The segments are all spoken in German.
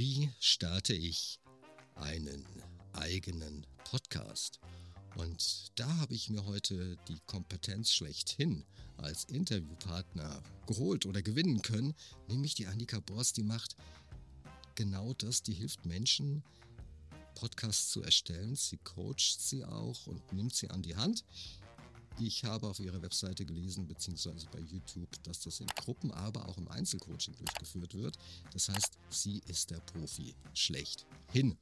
Wie starte ich einen eigenen Podcast? Und da habe ich mir heute die Kompetenz schlechthin als Interviewpartner geholt oder gewinnen können, nämlich die Annika Borst, die macht genau das, die hilft Menschen, Podcasts zu erstellen. Sie coacht sie auch und nimmt sie an die Hand. Ich habe auf ihrer Webseite gelesen, beziehungsweise bei YouTube, dass das in Gruppen, aber auch im Einzelcoaching durchgeführt wird. Das heißt, sie ist der Profi schlechthin,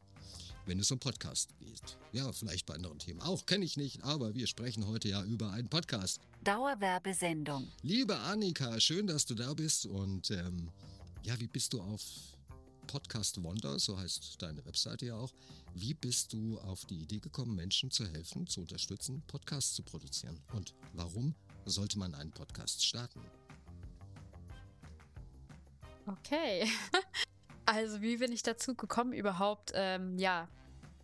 wenn es um Podcast geht. Ja, vielleicht bei anderen Themen auch, kenne ich nicht, aber wir sprechen heute ja über einen Podcast. Dauerwerbesendung. Liebe Annika, schön, dass du da bist und ähm, ja, wie bist du auf Podcast Wonder, so heißt deine Webseite ja auch. Wie bist du auf die Idee gekommen, Menschen zu helfen, zu unterstützen, Podcasts zu produzieren? Und warum sollte man einen Podcast starten? Okay. Also, wie bin ich dazu gekommen, überhaupt, ähm, ja,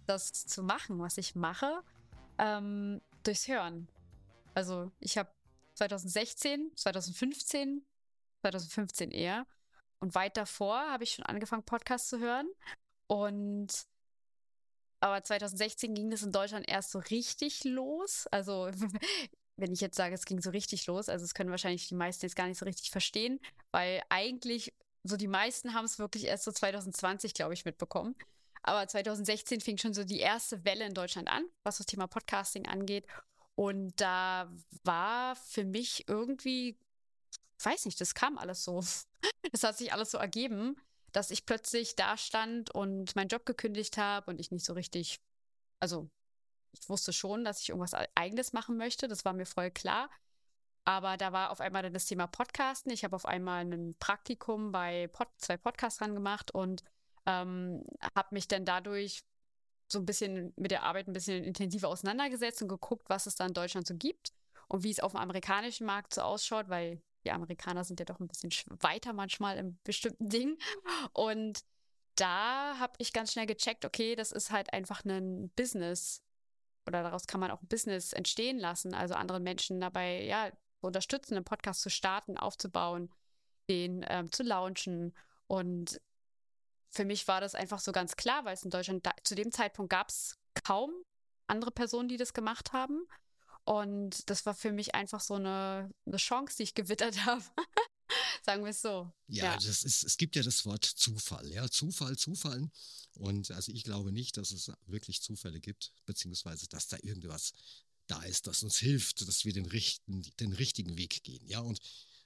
das zu machen, was ich mache? Ähm, durchs Hören. Also, ich habe 2016, 2015, 2015 eher, und weit davor habe ich schon angefangen, Podcasts zu hören. Und aber 2016 ging das in Deutschland erst so richtig los. Also wenn ich jetzt sage, es ging so richtig los, also es können wahrscheinlich die meisten jetzt gar nicht so richtig verstehen, weil eigentlich so die meisten haben es wirklich erst so 2020, glaube ich, mitbekommen. Aber 2016 fing schon so die erste Welle in Deutschland an, was das Thema Podcasting angeht. Und da war für mich irgendwie weiß nicht, das kam alles so. Es hat sich alles so ergeben, dass ich plötzlich da stand und meinen Job gekündigt habe und ich nicht so richtig, also ich wusste schon, dass ich irgendwas eigenes machen möchte, das war mir voll klar. Aber da war auf einmal dann das Thema Podcasten. Ich habe auf einmal ein Praktikum bei Pod, zwei Podcastern gemacht und ähm, habe mich dann dadurch so ein bisschen mit der Arbeit ein bisschen intensiver auseinandergesetzt und geguckt, was es da in Deutschland so gibt und wie es auf dem amerikanischen Markt so ausschaut, weil die Amerikaner sind ja doch ein bisschen weiter manchmal in bestimmten Dingen. Und da habe ich ganz schnell gecheckt, okay, das ist halt einfach ein Business oder daraus kann man auch ein Business entstehen lassen, also anderen Menschen dabei, ja, unterstützen, einen Podcast zu starten, aufzubauen, den ähm, zu launchen. Und für mich war das einfach so ganz klar, weil es in Deutschland da, zu dem Zeitpunkt gab es kaum andere Personen, die das gemacht haben. Und das war für mich einfach so eine, eine Chance, die ich gewittert habe. Sagen wir es so. Ja, ja, Das ist, es gibt ja das Wort Zufall. Ja, Zufall, Zufallen. Und also ich glaube nicht, dass es wirklich Zufälle gibt, beziehungsweise dass da irgendwas da ist, das uns hilft, dass wir den, richten, den richtigen Weg gehen. Ja, und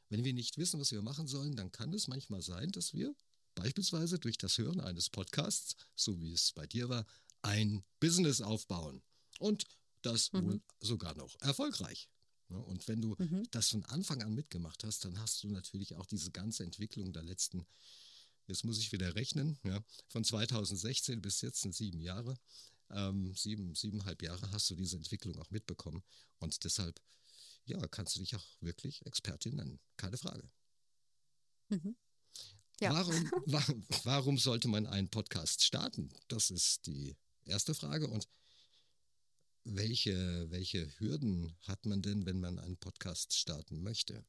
wenn wir nicht wissen, was wir machen sollen, dann kann es manchmal sein, dass wir beispielsweise durch das Hören eines Podcasts, so wie es bei dir war, ein Business aufbauen. Und das mhm. wohl sogar noch erfolgreich. Und wenn du mhm. das von Anfang an mitgemacht hast, dann hast du natürlich auch diese ganze Entwicklung der letzten, jetzt muss ich wieder rechnen, ja, von 2016 bis jetzt sind sieben Jahre, ähm, sieben, siebeneinhalb Jahre hast du diese Entwicklung auch mitbekommen. Und deshalb, ja, kannst du dich auch wirklich Expertin nennen. Keine Frage. Mhm. Ja. Warum, wa warum sollte man einen Podcast starten? Das ist die erste Frage. Und welche, welche Hürden hat man denn, wenn man einen Podcast starten möchte?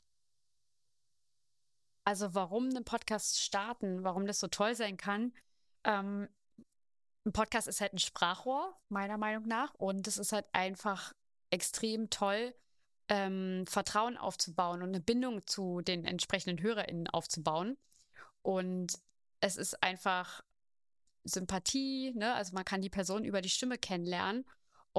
Also warum einen Podcast starten, warum das so toll sein kann. Ähm, ein Podcast ist halt ein Sprachrohr, meiner Meinung nach. Und es ist halt einfach extrem toll, ähm, Vertrauen aufzubauen und eine Bindung zu den entsprechenden HörerInnen aufzubauen. Und es ist einfach Sympathie, ne? Also man kann die Person über die Stimme kennenlernen.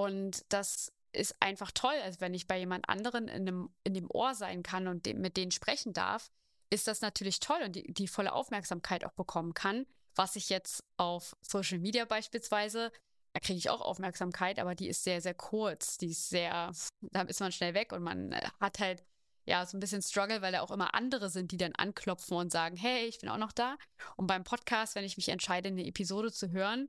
Und das ist einfach toll. Also wenn ich bei jemand anderen in dem, in dem Ohr sein kann und de mit denen sprechen darf, ist das natürlich toll und die, die volle Aufmerksamkeit auch bekommen kann. Was ich jetzt auf Social Media beispielsweise, da kriege ich auch Aufmerksamkeit, aber die ist sehr, sehr kurz. Die ist sehr, da ist man schnell weg und man äh, hat halt ja so ein bisschen Struggle, weil da auch immer andere sind, die dann anklopfen und sagen, hey, ich bin auch noch da. Und beim Podcast, wenn ich mich entscheide, eine Episode zu hören,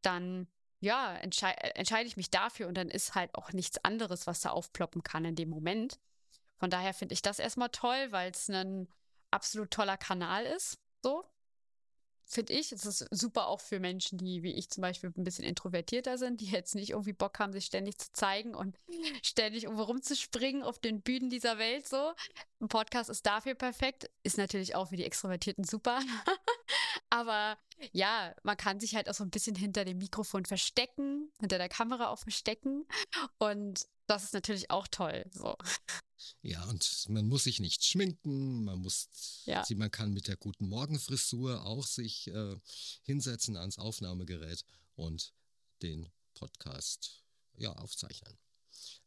dann ja, entschei äh, entscheide ich mich dafür und dann ist halt auch nichts anderes, was da aufploppen kann in dem Moment. Von daher finde ich das erstmal toll, weil es ein absolut toller Kanal ist. So, finde ich. Es ist super auch für Menschen, die wie ich zum Beispiel ein bisschen introvertierter sind, die jetzt nicht irgendwie Bock haben, sich ständig zu zeigen und ständig irgendwo rumzuspringen auf den Bühnen dieser Welt. So, ein Podcast ist dafür perfekt, ist natürlich auch für die Extrovertierten super. Aber ja, man kann sich halt auch so ein bisschen hinter dem Mikrofon verstecken, hinter der Kamera auch verstecken. Und das ist natürlich auch toll. So. Ja, und man muss sich nicht schminken, man muss, Ja. man kann mit der guten Morgenfrisur auch sich äh, hinsetzen ans Aufnahmegerät und den Podcast ja aufzeichnen.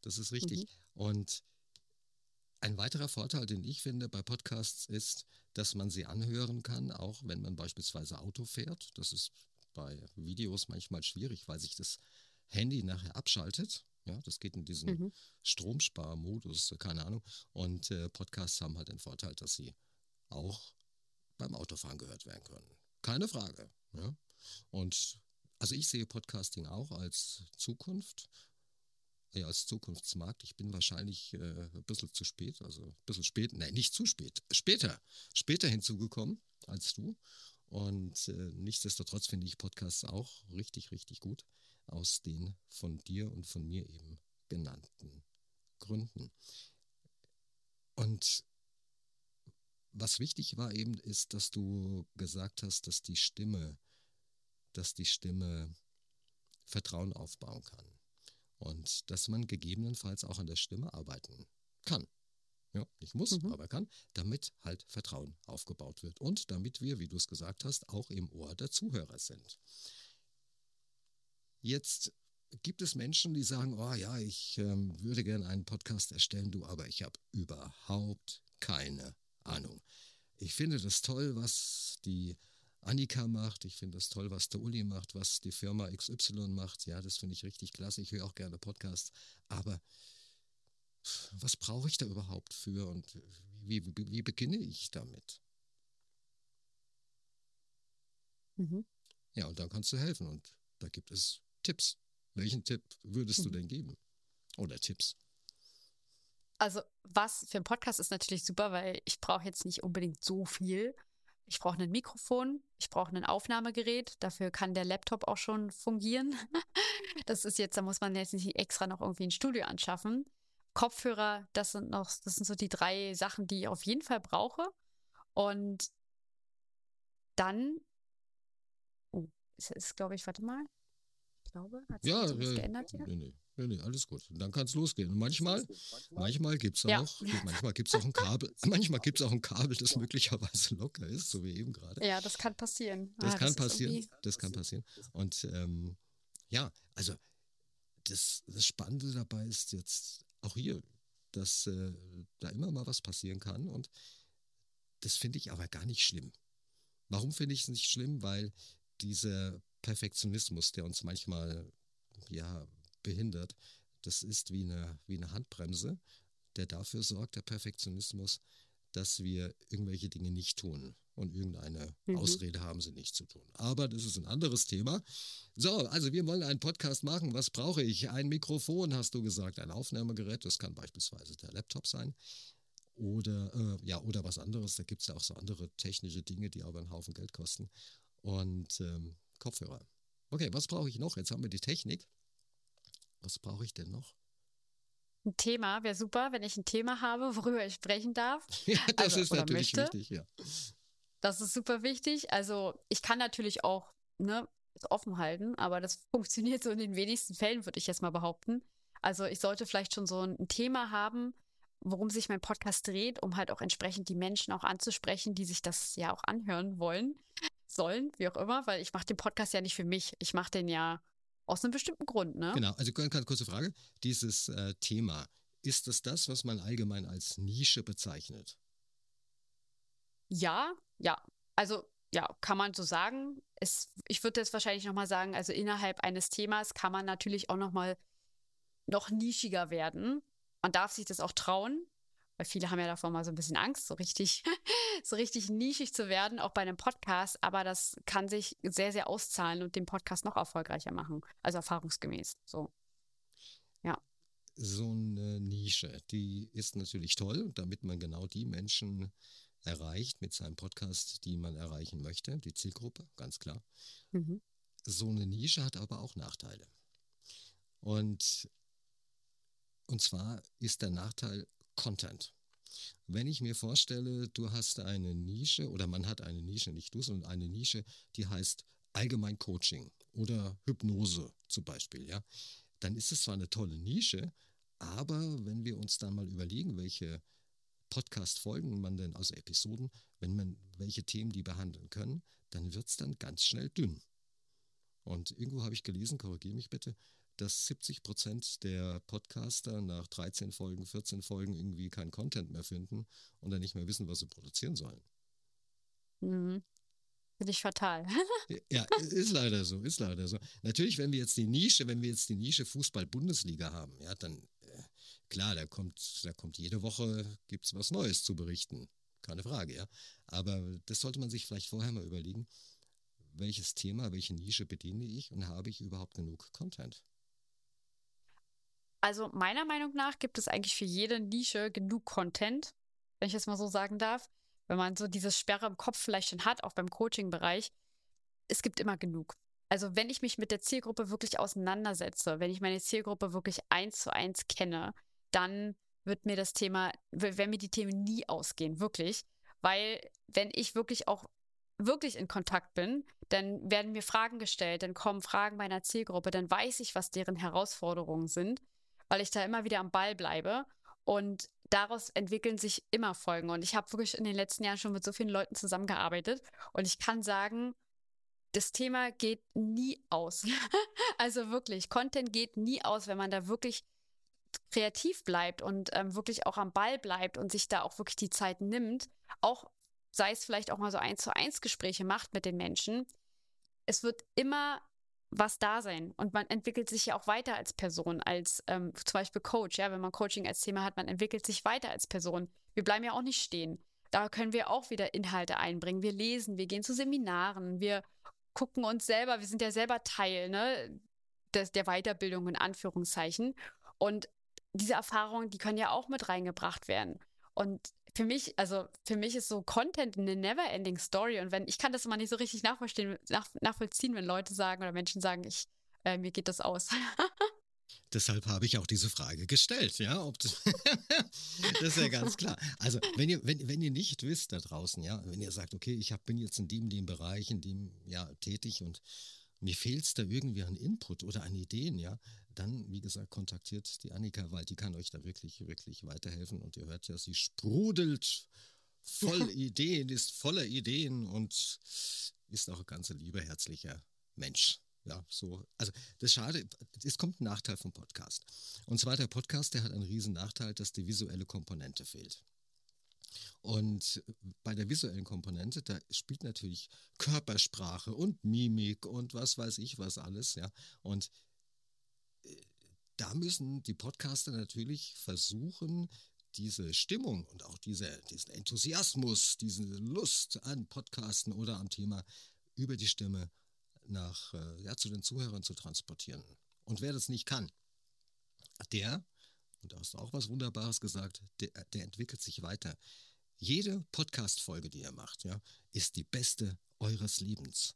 Das ist richtig. Und ein weiterer Vorteil, den ich finde bei Podcasts, ist, dass man sie anhören kann, auch wenn man beispielsweise Auto fährt. Das ist bei Videos manchmal schwierig, weil sich das Handy nachher abschaltet. Ja, das geht in diesen Mhm. Stromsparmodus, keine Ahnung. Und äh, Podcasts haben halt den Vorteil, dass sie auch beim Autofahren gehört werden können. Keine Frage. Ja? Und also ich sehe Podcasting auch als Zukunft, ja, als Zukunftsmarkt. Ich bin wahrscheinlich äh, ein bisschen zu spät, also ein bisschen spät, nein, nicht zu spät, später, später hinzugekommen als du. Und äh, nichtsdestotrotz finde ich Podcasts auch richtig, richtig gut aus den von dir und von mir eben genannten Gründen. Und was wichtig war eben, ist, dass du gesagt hast, dass die Stimme, dass die Stimme Vertrauen aufbauen kann. Und dass man gegebenenfalls auch an der Stimme arbeiten kann. Ja, nicht muss, Mhm. aber kann, damit halt Vertrauen aufgebaut wird. Und damit wir, wie du es gesagt hast, auch im Ohr der Zuhörer sind. Jetzt gibt es Menschen, die sagen, oh ja, ich ähm, würde gerne einen Podcast erstellen, du, aber ich habe überhaupt keine Ahnung. Ich finde das toll, was die Annika macht. Ich finde das toll, was der Uli macht, was die Firma XY macht. Ja, das finde ich richtig klasse. Ich höre auch gerne Podcasts. Aber was brauche ich da überhaupt für und wie, wie, wie beginne ich damit? Mhm. Ja, und dann kannst du helfen. Und da gibt es Tipps. Welchen Tipp würdest du Mhm. denn geben? Oder Tipps? Also, was für ein Podcast ist natürlich super, weil ich brauche jetzt nicht unbedingt so viel. Ich brauche ein Mikrofon, ich brauche ein Aufnahmegerät, dafür kann der Laptop auch schon fungieren. Das ist jetzt, da muss man jetzt nicht extra noch irgendwie ein Studio anschaffen. Kopfhörer, das sind noch, das sind so die drei Sachen, die ich auf jeden Fall brauche. Und dann, oh, ist, ist glaube ich, warte mal. Ich glaube, hat sich Ja, äh, geändert hier? nee, nee, nee, nee, alles gut. Und dann kann es losgehen. Und manchmal, manchmal gibt es Ja. auch, manchmal gibt's auch ein Kabel, manchmal gibt es auch ein Kabel, das möglicherweise locker ist, so wie eben gerade. Ja, das kann passieren. Das Ah, kann ist passieren. irgendwie- Das kann passieren. Und ähm, ja, also das, das Spannende dabei ist jetzt auch hier, dass äh, da immer mal was passieren kann. Und das finde ich aber gar nicht schlimm. Warum finde ich es nicht schlimm? Weil dieser Perfektionismus, der uns manchmal ja behindert, das ist wie eine, wie eine Handbremse, der dafür sorgt, der Perfektionismus, dass wir irgendwelche Dinge nicht tun. Und irgendeine Mhm. Ausrede haben sie nicht zu tun. Aber das ist ein anderes Thema. So, also wir wollen einen Podcast machen. Was brauche ich? Ein Mikrofon, hast du gesagt, ein Aufnahmegerät. Das kann beispielsweise der Laptop sein. Oder, äh, ja, oder was anderes. Da gibt es ja auch so andere technische Dinge, die aber einen Haufen Geld kosten. Und ähm, Kopfhörer. Okay, was brauche ich noch? Jetzt haben wir die Technik. Was brauche ich denn noch? Ein Thema wäre super, wenn ich ein Thema habe, worüber ich sprechen darf. Ja, das Also, ist natürlich möchte. wichtig, ja. Das ist super wichtig. Also ich kann natürlich auch ne, es offen halten, aber das funktioniert so in den wenigsten Fällen, würde ich jetzt mal behaupten. Also ich sollte vielleicht schon so ein ein Thema haben, worum sich mein Podcast dreht, um halt auch entsprechend die Menschen auch anzusprechen, die sich das ja auch anhören wollen, sollen, wie auch immer, weil ich mache den Podcast ja nicht für mich. Ich mache den ja aus einem bestimmten Grund, ne? Genau, also ganz, ganz kurze Frage. Dieses äh, Thema, ist es das, was man allgemein als Nische bezeichnet? Ja, ja. Also, ja, kann man so sagen. Es, ich würde jetzt wahrscheinlich nochmal sagen, also innerhalb eines Themas kann man natürlich auch nochmal noch nischiger werden. Man darf sich das auch trauen, weil viele haben ja davor mal so ein bisschen Angst, so richtig, so richtig nischig zu werden, auch bei einem Podcast. Aber das kann sich sehr, sehr auszahlen und den Podcast noch erfolgreicher machen. Also erfahrungsgemäß. So. So eine Nische, die ist natürlich toll, damit man genau die Menschen erreicht mit seinem Podcast, die man erreichen möchte, die Zielgruppe, ganz klar. Mhm. So eine Nische hat aber auch Nachteile. Und, und zwar ist der Nachteil Content. Wenn ich mir vorstelle, du hast eine Nische oder man hat eine Nische, nicht du, sondern eine Nische, die heißt Allgemein Coaching oder Hypnose zum Beispiel, ja, dann ist es zwar eine tolle Nische, aber wenn wir uns dann mal überlegen, welche Podcast-Folgen man denn, also Episoden, wenn man welche Themen die behandeln können, dann wird es dann ganz schnell dünn. Und irgendwo habe ich gelesen, korrigiere mich bitte, dass 70 Prozent der Podcaster nach 13 Folgen, 14 Folgen irgendwie keinen Content mehr finden und dann nicht mehr wissen, was sie produzieren sollen. Mhm. Finde ich fatal. ja, ist leider so, ist leider so. Natürlich, wenn wir jetzt die Nische, wenn wir jetzt die Nische Fußball-Bundesliga haben, ja, dann äh, klar, da kommt, da kommt jede Woche gibt's was Neues zu berichten. Keine Frage, ja. Aber das sollte man sich vielleicht vorher mal überlegen, welches Thema, welche Nische bediene ich und habe ich überhaupt genug Content? Also meiner Meinung nach gibt es eigentlich für jede Nische genug Content, wenn ich es mal so sagen darf. Wenn man so diese Sperre im Kopf vielleicht schon hat, auch beim Coaching-Bereich, es gibt immer genug. Also wenn ich mich mit der Zielgruppe wirklich auseinandersetze, wenn ich meine Zielgruppe wirklich eins zu eins kenne, dann wird mir das Thema, werden mir die Themen nie ausgehen, wirklich. Weil wenn ich wirklich auch wirklich in Kontakt bin, dann werden mir Fragen gestellt, dann kommen Fragen meiner Zielgruppe, dann weiß ich, was deren Herausforderungen sind, weil ich da immer wieder am Ball bleibe. Und daraus entwickeln sich immer Folgen. Und ich habe wirklich in den letzten Jahren schon mit so vielen Leuten zusammengearbeitet. Und ich kann sagen, das Thema geht nie aus. also wirklich, Content geht nie aus, wenn man da wirklich kreativ bleibt und ähm, wirklich auch am Ball bleibt und sich da auch wirklich die Zeit nimmt, auch sei es vielleicht auch mal so eins zu eins Gespräche macht mit den Menschen. Es wird immer was da sein und man entwickelt sich ja auch weiter als Person, als ähm, zum Beispiel Coach. Ja, wenn man Coaching als Thema hat, man entwickelt sich weiter als Person. Wir bleiben ja auch nicht stehen. Da können wir auch wieder Inhalte einbringen. Wir lesen, wir gehen zu Seminaren, wir gucken uns selber, wir sind ja selber Teil ne, des, der Weiterbildung in Anführungszeichen. Und diese Erfahrungen, die können ja auch mit reingebracht werden. Und für mich, also für mich ist so Content eine never-ending Story. Und wenn, ich kann das immer nicht so richtig nachvollziehen, nach, nachvollziehen, wenn Leute sagen oder Menschen sagen, ich, äh, mir geht das aus. Deshalb habe ich auch diese Frage gestellt, ja. Das, das, ist ja ganz klar. Also, wenn ihr, wenn, wenn ihr nicht wisst da draußen, ja, wenn ihr sagt, okay, ich hab, bin jetzt in dem, dem Bereich, in dem ja tätig und mir fehlt es da irgendwie an Input oder an Ideen, ja, dann, wie gesagt, kontaktiert die Annika, weil die kann euch da wirklich, wirklich weiterhelfen. Und ihr hört ja, sie sprudelt voll Ideen, ist voller Ideen und ist auch ein ganz lieber, herzlicher Mensch. Ja, so. Also, das Schade, es kommt ein Nachteil vom Podcast. Und zwar der Podcast, der hat einen riesen Nachteil, dass die visuelle Komponente fehlt. Und bei der visuellen Komponente, da spielt natürlich Körpersprache und Mimik und was weiß ich was alles, ja. Und äh, da müssen die Podcaster natürlich versuchen, diese Stimmung und auch diese, diesen Enthusiasmus, diese Lust an Podcasten oder am Thema über die Stimme nach, äh, ja, zu den Zuhörern zu transportieren. Und wer das nicht kann, der und da hast du auch was Wunderbares gesagt, der, der entwickelt sich weiter. Jede Podcast-Folge, die ihr macht, ja, ist die beste eures Lebens.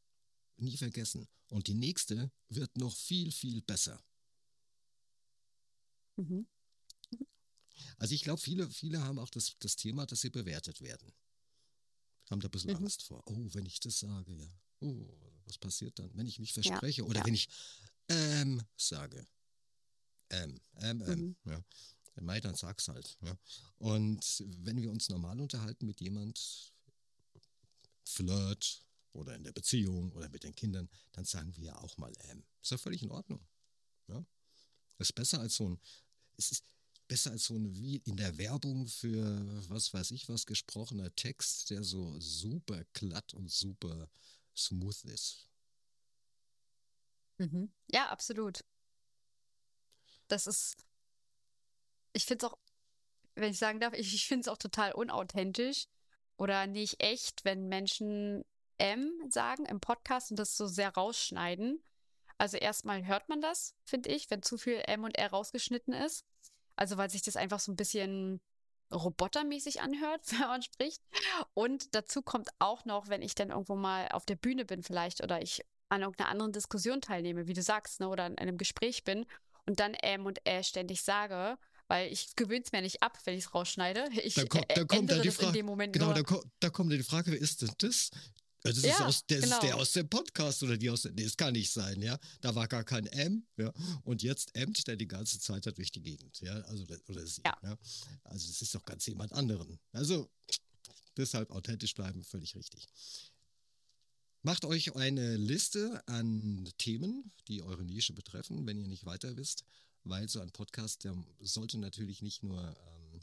Nie vergessen. Und die nächste wird noch viel, viel besser. Mhm. Also ich glaube, viele, viele haben auch das, das Thema, dass sie bewertet werden. Haben da ein bisschen mhm. Angst vor. Oh, wenn ich das sage, ja. Oh, was passiert dann, wenn ich mich verspreche? Ja, oder ja. wenn ich ähm sage. M, M, M. Mhm. Ja. Mai, dann sag's halt. Ja. Und wenn wir uns normal unterhalten mit jemand, Flirt oder in der Beziehung oder mit den Kindern, dann sagen wir ja auch mal M. Ist ja völlig in Ordnung. Ja. Ist besser als so ein, es ist besser als so ein, wie in der Werbung für was weiß ich was gesprochener Text, der so super glatt und super smooth ist. Mhm. Ja, absolut das ist, ich finde es auch, wenn ich sagen darf, ich, ich finde es auch total unauthentisch oder nicht echt, wenn Menschen M sagen im Podcast und das so sehr rausschneiden. Also erstmal hört man das, finde ich, wenn zu viel M und R rausgeschnitten ist. Also weil sich das einfach so ein bisschen robotermäßig anhört, wenn man spricht. Und dazu kommt auch noch, wenn ich dann irgendwo mal auf der Bühne bin vielleicht oder ich an irgendeiner anderen Diskussion teilnehme, wie du sagst, ne, oder in einem Gespräch bin und dann M und Ä ständig sage, weil ich gewöhne es mir nicht ab, wenn ich es rausschneide. Ich Da kommt, da kommt dann die das in Frage. dem Moment Genau, da, ko- da kommt die Frage, wer ist denn das? Ja, Das, ist, Ja, aus, das ist genau. der aus dem Podcast oder die aus dem. Nee, das kann nicht sein, ja. Da war gar kein M, ja. Und jetzt emmt der die ganze Zeit da durch die Gegend, ja. Also, der- oder sie, Ja. ja. Also, es ist doch ganz jemand anderen. Also, deshalb authentisch bleiben, völlig richtig. Macht euch eine Liste an Themen, die eure Nische betreffen, wenn ihr nicht weiter wisst, weil so ein Podcast, der sollte natürlich nicht nur ähm,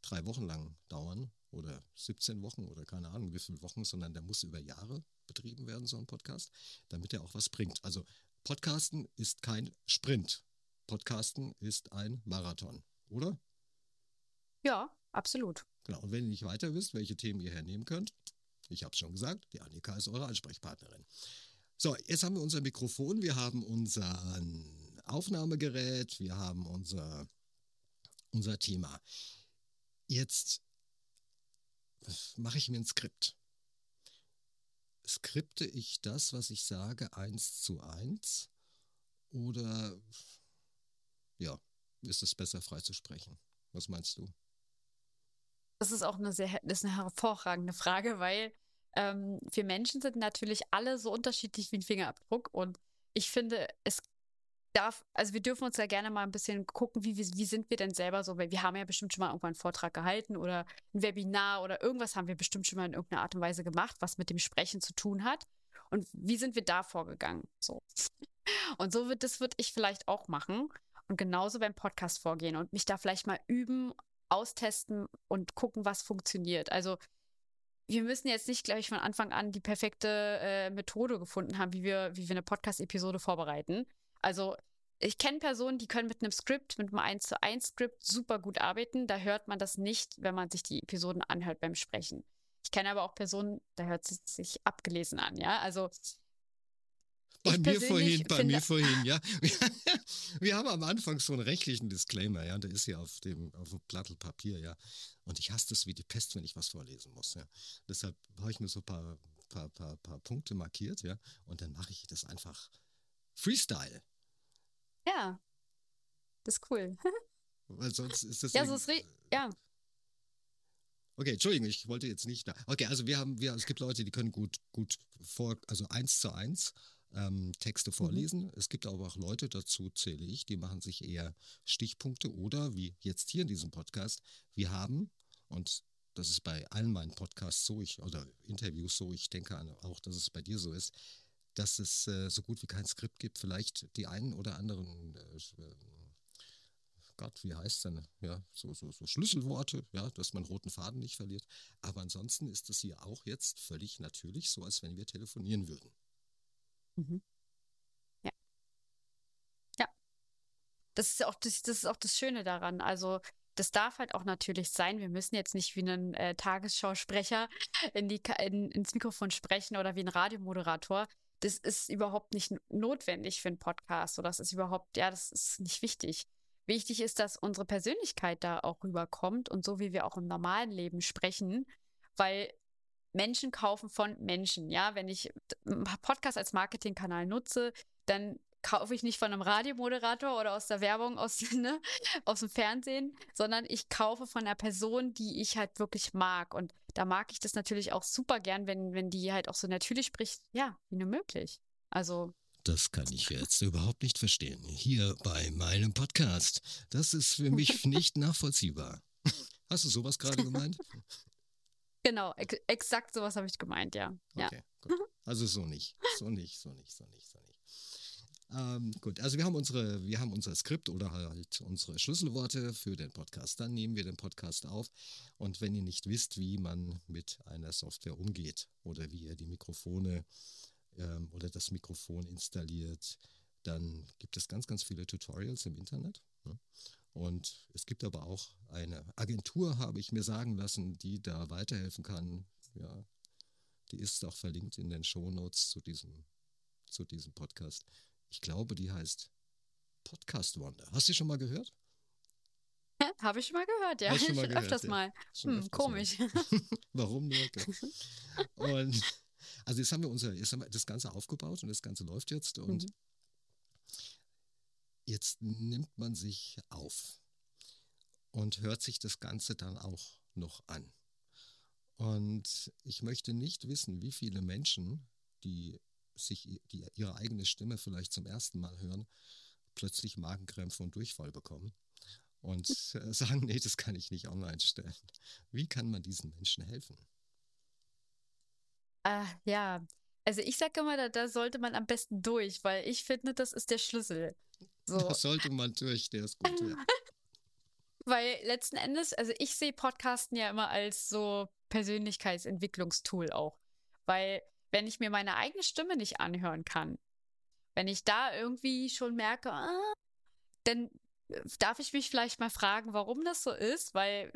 drei Wochen lang dauern oder 17 Wochen oder keine Ahnung wie viele Wochen, sondern der muss über Jahre betrieben werden, so ein Podcast, damit er auch was bringt. Also Podcasten ist kein Sprint. Podcasten ist ein Marathon, oder? Ja, absolut. Genau. Und wenn ihr nicht weiter wisst, welche Themen ihr hernehmen könnt, ich habe es schon gesagt, die Annika ist eure Ansprechpartnerin. So, jetzt haben wir unser Mikrofon, wir haben unser Aufnahmegerät, wir haben unser, unser Thema. Jetzt mache ich mir ein Skript. Skripte ich das, was ich sage, eins zu eins? Oder ja, ist es besser frei zu sprechen? Was meinst du? Das ist auch eine sehr, ist eine hervorragende Frage, weil ähm, wir Menschen sind natürlich alle so unterschiedlich wie ein Fingerabdruck und ich finde, es darf, also wir dürfen uns ja gerne mal ein bisschen gucken, wie, wie, sind wir denn selber so, weil wir haben ja bestimmt schon mal irgendwann einen Vortrag gehalten oder ein Webinar oder irgendwas haben wir bestimmt schon mal in irgendeiner Art und Weise gemacht, was mit dem Sprechen zu tun hat. Und wie sind wir da vorgegangen? So. Und so wird, das würde ich vielleicht auch machen und genauso beim Podcast vorgehen und mich da vielleicht mal üben, austesten und gucken, was funktioniert. Also wir müssen jetzt nicht gleich von Anfang an die perfekte äh, Methode gefunden haben, wie wir, wie wir eine Podcast-Episode vorbereiten. Also ich kenne Personen, die können mit einem Skript, mit einem 1 zu 1 Skript super gut arbeiten. Da hört man das nicht, wenn man sich die Episoden anhört beim Sprechen. Ich kenne aber auch Personen, da hört es sich abgelesen an, ja. Also Bei Ich mir vorhin, bei mir vorhin, ja. Wir haben am Anfang so einen rechtlichen Disclaimer, ja, und der ist ja auf dem, auf dem Plattel Papier, ja. Und ich hasse das wie die Pest, wenn ich was vorlesen muss, ja. Deshalb habe ich mir so ein paar, paar, paar, paar Punkte markiert, ja. Und dann mache ich das einfach Freestyle. ja, das ist cool. Weil sonst ist das. Ja, so ist re- ja. Okay, Entschuldigung, ich wollte jetzt nicht. Okay, also wir haben, wir, es gibt Leute, die können gut, gut vor, also eins zu eins ähm, Mhm. Texte vorlesen. Es gibt aber auch Leute, dazu zähle ich, die machen sich eher Stichpunkte oder wie jetzt hier in diesem Podcast, wir haben, und das ist bei allen meinen Podcasts so, ich, oder Interviews so, ich denke auch, dass es bei dir so ist, dass es äh, so gut wie kein Skript gibt, vielleicht die einen oder anderen äh, Gott, wie heißt denn, ja, so, so, so Schlüsselworte, ja, dass man roten Faden nicht verliert. Aber ansonsten ist es hier auch jetzt völlig natürlich, so als wenn wir telefonieren würden. Mhm. Ja. Ja. Das ist auch das, das ist auch das Schöne daran. Also, das darf halt auch natürlich sein. Wir müssen jetzt nicht wie ein äh, Tagesschausprecher in in, ins Mikrofon sprechen oder wie ein Radiomoderator. Das ist überhaupt nicht notwendig für einen Podcast oder das ist überhaupt, ja, das ist nicht wichtig. Wichtig ist, dass unsere Persönlichkeit da auch rüberkommt und so wie wir auch im normalen Leben sprechen, weil Menschen kaufen von Menschen. Ja, wenn ich Podcast als Marketingkanal nutze, dann kaufe ich nicht von einem Radiomoderator oder aus der Werbung, aus, ne, aus dem Fernsehen, sondern ich kaufe von einer Person, die ich halt wirklich mag. Und da mag ich das natürlich auch super gern, wenn, wenn die halt auch so natürlich spricht, ja, wie nur möglich. Also, Das kann ich jetzt überhaupt nicht verstehen. Hier bei meinem Podcast. Das ist für mich nicht nachvollziehbar. Hast du sowas gerade gemeint? genau, ex exakt sowas habe ich gemeint, ja. Ja. Okay, gut. Also so nicht. So nicht, so nicht, so nicht, so nicht. Ähm, gut, also wir haben unsere, wir haben unser Skript oder halt unsere Schlüsselworte für den Podcast. Dann nehmen wir den Podcast auf. Und wenn ihr nicht wisst, wie man mit einer Software umgeht oder wie ihr die Mikrofone ähm, oder das Mikrofon installiert, dann gibt es ganz, ganz viele Tutorials im Internet. Ne? Und es gibt aber auch eine Agentur, habe ich mir sagen lassen, die da weiterhelfen kann. Ja, die ist auch verlinkt in den Shownotes zu diesem, zu diesem Podcast. Ich glaube, die heißt Podcast Wonder. Hast du schon mal gehört? Habe ich schon mal gehört, ja. Hast schon mal gehört, Öfters ja. mal. Hm, öfters komisch. Mal. Warum nur? Und also jetzt haben wir unser, jetzt haben wir das Ganze aufgebaut und das Ganze läuft jetzt und Mhm. Jetzt nimmt man sich auf. und hört sich das Ganze dann auch noch an. Und ich möchte nicht wissen, wie viele Menschen, die sich die ihre eigene Stimme vielleicht zum ersten Mal hören, plötzlich Magenkrämpfe und Durchfall bekommen und sagen, nee, das kann ich nicht online stellen. Wie kann man diesen Menschen helfen? Ah, ja, also ich sage immer, da, da, sollte man am besten durch, weil ich finde, das ist der Schlüssel. So. Da sollte man durch, der ist gut. Ja. weil letzten Endes, also ich sehe Podcasten ja immer als so Persönlichkeitsentwicklungstool auch. Weil wenn ich mir meine eigene Stimme nicht anhören kann, wenn ich da irgendwie schon merke, ah, dann äh, darf ich mich vielleicht mal fragen, warum das so ist, weil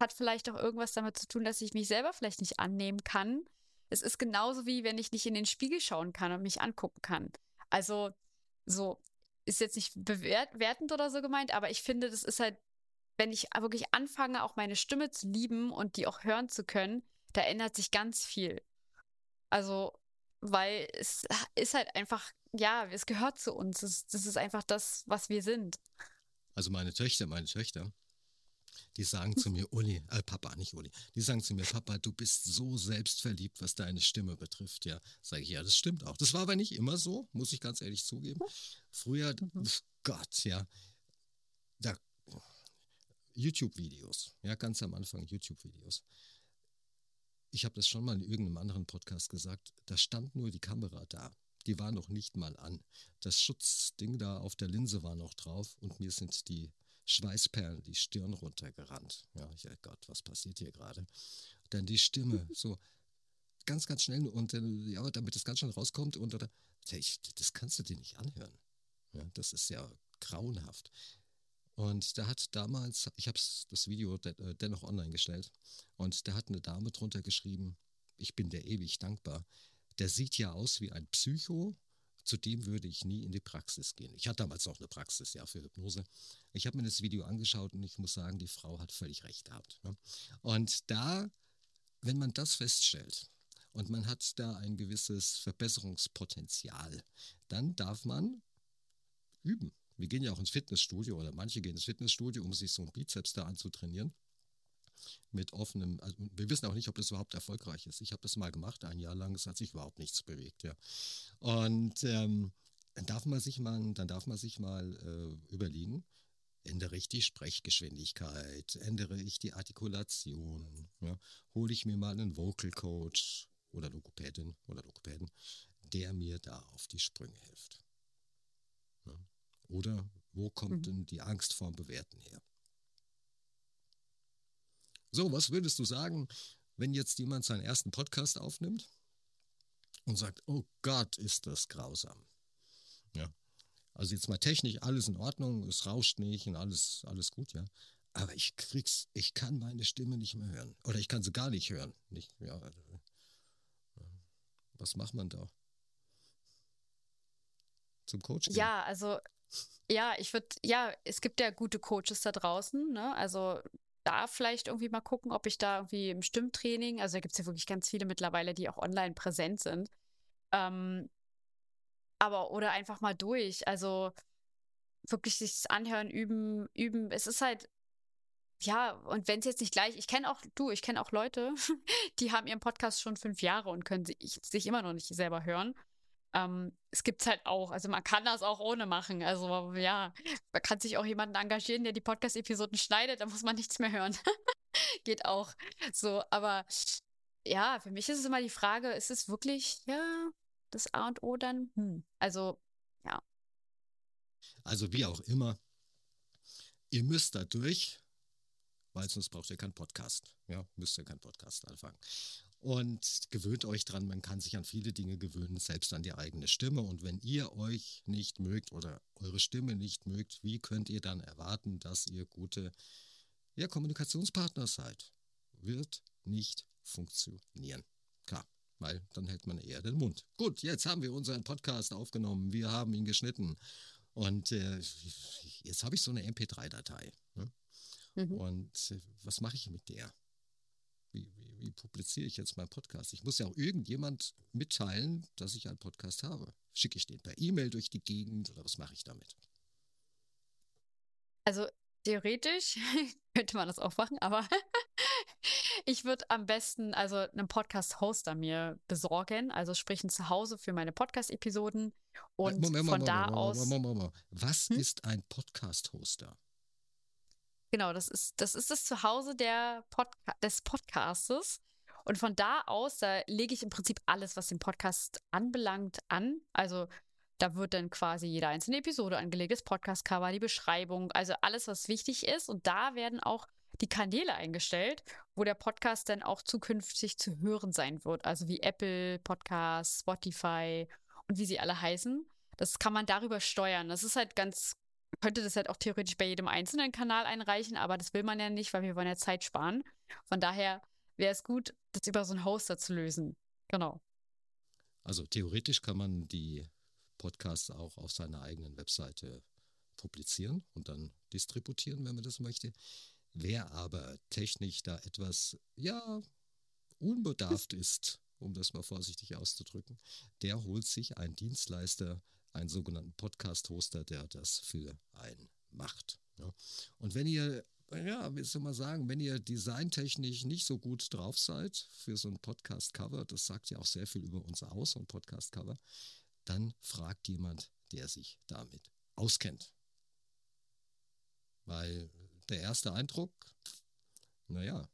hat vielleicht auch irgendwas damit zu tun, dass ich mich selber vielleicht nicht annehmen kann. Es ist genauso wie wenn ich nicht in den Spiegel schauen kann und mich angucken kann. Also so ist jetzt nicht bewertend oder so gemeint, aber ich finde, das ist halt, wenn ich wirklich anfange, auch meine Stimme zu lieben und die auch hören zu können, da ändert sich ganz viel. Also, weil es ist halt einfach, ja, es gehört zu uns. Das, ist einfach das, was wir sind. Also meine Töchter, meine Töchter, die sagen zu mir, Uli, äh, Papa, nicht Uli, die sagen zu mir, Papa, du bist so selbstverliebt, was deine Stimme betrifft. Ja, sage ich, ja, das stimmt auch. Das war aber nicht immer so, muss ich ganz ehrlich zugeben. Früher, mhm. Gott, ja, da, YouTube-Videos, ja, ganz am Anfang YouTube-Videos. Ich habe das schon mal in irgendeinem anderen Podcast gesagt, da stand nur die Kamera da. Die war noch nicht mal an. Das Schutzding da auf der Linse war noch drauf und mir sind die Schweißperlen die Stirn runtergerannt. Ja, ich, oh Gott, was passiert hier gerade? Dann die Stimme, so ganz, ganz schnell und ja, damit es ganz schnell rauskommt und oder, ich, das kannst du dir nicht anhören. Ja, das ist ja grauenhaft. Und da hat damals, ich habe das Video äh, dennoch online gestellt, und da hat eine Dame drunter geschrieben, ich bin dir ewig dankbar. Der sieht ja aus wie ein Psycho, zu dem würde ich nie in die Praxis gehen. Ich hatte damals auch eine Praxis, ja, für Hypnose. Ich habe mir das Video angeschaut und ich muss sagen, die Frau hat völlig recht gehabt. Ne? Und da, wenn man das feststellt und man hat da ein gewisses Verbesserungspotenzial, dann darf man üben. Wir gehen ja auch ins Fitnessstudio oder manche gehen ins Fitnessstudio, um sich so einen Bizeps da anzutrainieren mit offenem, also wir wissen auch nicht, ob das überhaupt erfolgreich ist. Ich habe das mal gemacht, ein Jahr lang, es hat sich überhaupt nichts bewegt, ja. Und ähm, dann darf man sich mal, dann darf man sich mal äh, überlegen, ändere ich die Sprechgeschwindigkeit, ändere ich die Artikulation, ja? hole ich mir mal einen Vocal Coach oder Logopädin oder Logopäden, der mir da auf die Sprünge hilft. Ja? Oder wo kommt mhm. denn die Angst vorm Bewerten her? So, was würdest du sagen, wenn jetzt jemand seinen ersten Podcast aufnimmt und sagt, oh Gott, ist das grausam. Ja. Also jetzt mal technisch alles in Ordnung, es rauscht nicht und alles, alles gut, ja. Aber ich krieg's, ich kann meine Stimme nicht mehr hören. Oder ich kann sie gar nicht hören. Nicht, ja, was macht man da? Zum Coach? Ja, also ja, ich würde, ja, es gibt ja gute Coaches da draußen, ne? Also da vielleicht irgendwie mal gucken, ob ich da irgendwie im Stimmtraining, also da gibt es ja wirklich ganz viele mittlerweile, die auch online präsent sind. Ähm, aber oder einfach mal durch. Also wirklich sich anhören, üben, üben. Es ist halt, ja, und wenn es jetzt nicht gleich, ich kenne auch, du, ich kenne auch Leute, die haben ihren Podcast schon fünf Jahre und können sich, sich immer noch nicht selber hören. Ähm, es gibt es halt auch. Also man kann das auch ohne machen. Also ja, man kann sich auch jemanden engagieren, der die Podcast-Episoden schneidet, da muss man nichts mehr hören. Geht auch. So, aber ja, für mich ist es immer die Frage, ist es wirklich, ja, das A und O dann? Hm. Also, ja. Also wie auch immer, ihr müsst da durch, weil sonst braucht ihr keinen Podcast. Ja, müsst ihr keinen Podcast anfangen. Und gewöhnt euch dran, man kann sich an viele Dinge gewöhnen, selbst an die eigene Stimme. Und wenn ihr euch nicht mögt oder eure Stimme nicht mögt, wie könnt ihr dann erwarten, dass ihr gute ja, Kommunikationspartner seid? Wird nicht funktionieren. Klar, weil dann hält man eher den Mund. Gut, jetzt haben wir unseren Podcast aufgenommen, wir haben ihn geschnitten. Und äh, jetzt habe ich so eine MP3-Datei. Ne? Mhm. Und äh, was mache ich mit der? Wie, wie, wie publiziere ich jetzt meinen Podcast? Ich muss ja auch irgendjemand mitteilen, dass ich einen Podcast habe. Schicke ich den per E-Mail durch die Gegend oder was mache ich damit? Also theoretisch könnte man das auch machen, aber ich würde am besten also einen Podcast-Hoster mir besorgen, also sprich ein Zuhause für meine Podcast-Episoden und Moment, von Moment, da Moment, aus. Moment, Moment, Moment. Was Hm? ist ein Podcast-Hoster? Genau, das ist, das ist das Zuhause der Podca des Podcastes. Und von da aus, da lege ich im Prinzip alles, was den Podcast anbelangt, an. Also da wird dann quasi jede einzelne Episode angelegt, das Podcast-Cover, die Beschreibung, also alles, was wichtig ist. Und da werden auch die Kanäle eingestellt, wo der Podcast dann auch zukünftig zu hören sein wird. Also wie Apple Podcasts, Spotify und wie sie alle heißen. Das kann man darüber steuern. Das ist halt ganz könnte das halt auch theoretisch bei jedem einzelnen Kanal einreichen, aber das will man ja nicht, weil wir wollen ja Zeit sparen. Von daher wäre es gut, das über so einen Hoster zu lösen. Genau. Also theoretisch kann man die Podcasts auch auf seiner eigenen Webseite publizieren und dann distributieren, wenn man das möchte. Wer aber technisch da etwas, ja, unbedarft ist, um das mal vorsichtig auszudrücken, der holt sich einen Dienstleister, einen sogenannten Podcast-Hoster, der das für einen macht. Ja. Und wenn ihr, ja, wie soll man sagen, wenn ihr designtechnisch nicht so gut drauf seid für so ein Podcast-Cover, das sagt ja auch sehr viel über uns aus, so ein Podcast-Cover, dann fragt jemand, der sich damit auskennt. Weil der erste Eindruck, naja,